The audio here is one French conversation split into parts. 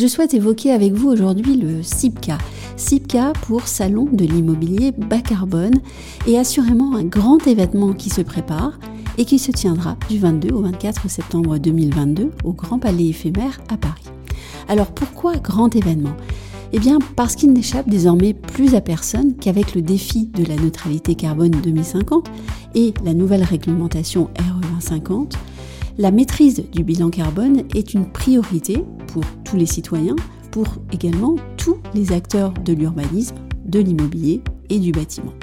je souhaite évoquer avec vous aujourd'hui le SIPCA. SIPCA pour Salon de l'immobilier bas carbone et assurément un grand événement qui se prépare et qui se tiendra du 22 au 24 septembre 2022 au Grand Palais éphémère à Paris. Alors pourquoi grand événement? Eh bien, parce qu'il n'échappe désormais plus à personne qu'avec le défi de la neutralité carbone 2050 et la nouvelle réglementation RE 2050, la maîtrise du bilan carbone est une priorité pour tous les citoyens, pour également tous les acteurs de l'urbanisme, de l'immobilier et du bâtiment.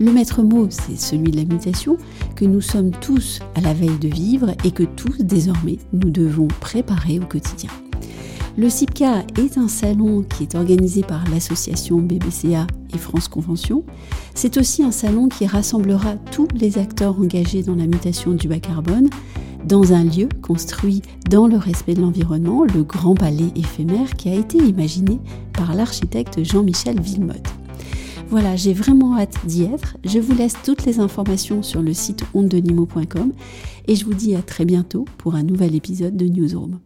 Le maître mot, c'est celui de la mutation que nous sommes tous à la veille de vivre et que tous, désormais, nous devons préparer au quotidien. Le CIPCA est un salon qui est organisé par l'association BBCA et France Convention. C'est aussi un salon qui rassemblera tous les acteurs engagés dans la mutation du bas carbone dans un lieu construit dans le respect de l'environnement, le Grand Palais éphémère qui a été imaginé par l'architecte Jean-Michel Villemotte. Voilà, j'ai vraiment hâte d'y être. Je vous laisse toutes les informations sur le site ondenimo.com et je vous dis à très bientôt pour un nouvel épisode de Newsroom.